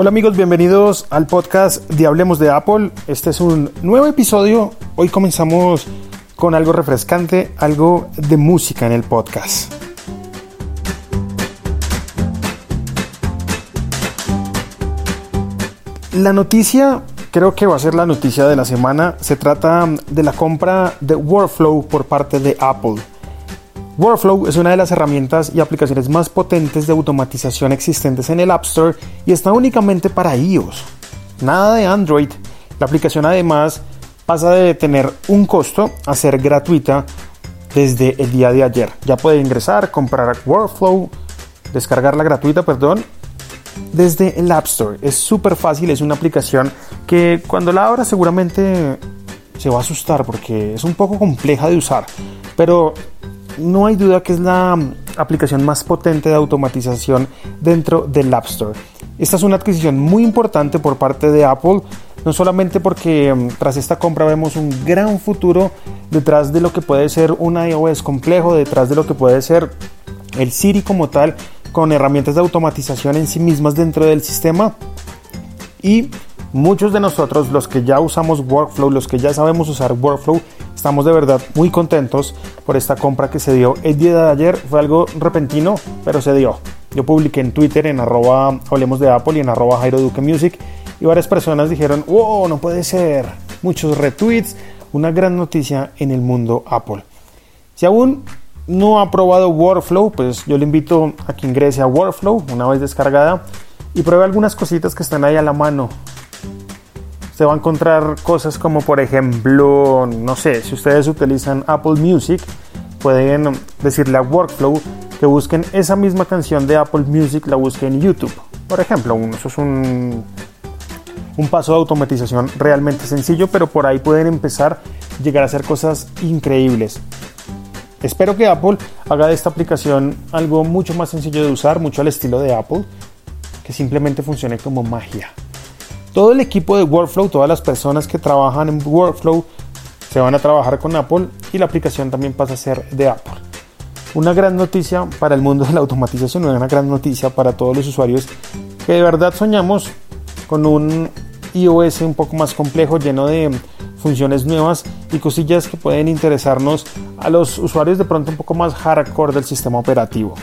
Hola amigos, bienvenidos al podcast de Hablemos de Apple. Este es un nuevo episodio. Hoy comenzamos con algo refrescante, algo de música en el podcast. La noticia creo que va a ser la noticia de la semana. Se trata de la compra de Workflow por parte de Apple. Workflow es una de las herramientas y aplicaciones más potentes de automatización existentes en el App Store y está únicamente para iOS. Nada de Android. La aplicación además pasa de tener un costo a ser gratuita desde el día de ayer. Ya puede ingresar, comprar Workflow, descargarla gratuita, perdón, desde el App Store. Es súper fácil, es una aplicación que cuando la abra seguramente se va a asustar porque es un poco compleja de usar, pero no hay duda que es la aplicación más potente de automatización dentro del App Store. Esta es una adquisición muy importante por parte de Apple, no solamente porque mm, tras esta compra vemos un gran futuro detrás de lo que puede ser un iOS complejo, detrás de lo que puede ser el Siri como tal, con herramientas de automatización en sí mismas dentro del sistema. Y muchos de nosotros, los que ya usamos Workflow, los que ya sabemos usar Workflow, estamos de verdad muy contentos por esta compra que se dio el día de ayer. Fue algo repentino, pero se dio. Yo publiqué en Twitter en arroba hablemos de Apple y en arroba Jairo Duque Music y varias personas dijeron, wow, no puede ser. Muchos retweets, una gran noticia en el mundo Apple. Si aún no ha probado Workflow, pues yo le invito a que ingrese a Workflow una vez descargada y pruebe algunas cositas que están ahí a la mano. Se va a encontrar cosas como por ejemplo, no sé, si ustedes utilizan Apple Music, pueden decirle a Workflow que busquen esa misma canción de Apple Music, la busquen en YouTube. Por ejemplo, eso es un, un paso de automatización realmente sencillo, pero por ahí pueden empezar a llegar a hacer cosas increíbles. Espero que Apple haga de esta aplicación algo mucho más sencillo de usar, mucho al estilo de Apple, que simplemente funcione como magia. Todo el equipo de Workflow, todas las personas que trabajan en Workflow, se van a trabajar con Apple y la aplicación también pasa a ser de Apple. Una gran noticia para el mundo de la automatización, una gran noticia para todos los usuarios que de verdad soñamos con un iOS un poco más complejo, lleno de funciones nuevas y cosillas que pueden interesarnos a los usuarios de pronto un poco más hardcore del sistema operativo.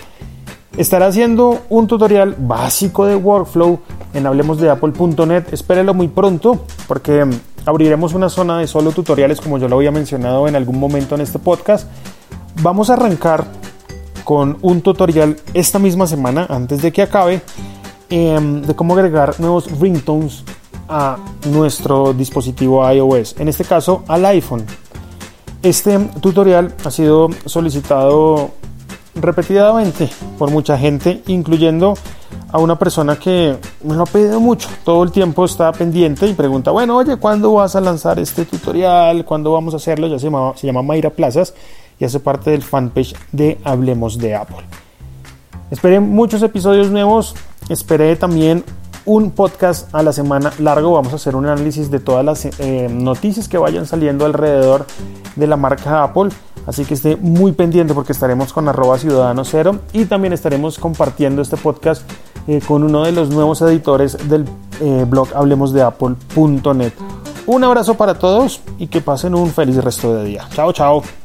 Estaré haciendo un tutorial básico de workflow en hablemosdeapple.net. Espérelo muy pronto porque abriremos una zona de solo tutoriales como yo lo había mencionado en algún momento en este podcast. Vamos a arrancar con un tutorial esta misma semana antes de que acabe em, de cómo agregar nuevos ringtones a nuestro dispositivo iOS, en este caso al iPhone. Este tutorial ha sido solicitado repetidamente por mucha gente, incluyendo a una persona que me lo ha pedido mucho. Todo el tiempo está pendiente y pregunta, bueno, oye, ¿cuándo vas a lanzar este tutorial? ¿Cuándo vamos a hacerlo? Ya se llama, se llama Mayra Plazas y hace parte del fanpage de Hablemos de Apple. Esperé muchos episodios nuevos, esperé también un podcast a la semana largo. Vamos a hacer un análisis de todas las eh, noticias que vayan saliendo alrededor de la marca Apple. Así que esté muy pendiente porque estaremos con arroba ciudadano cero y también estaremos compartiendo este podcast eh, con uno de los nuevos editores del eh, blog hablemosdeapple.net. Un abrazo para todos y que pasen un feliz resto de día. Chao, chao.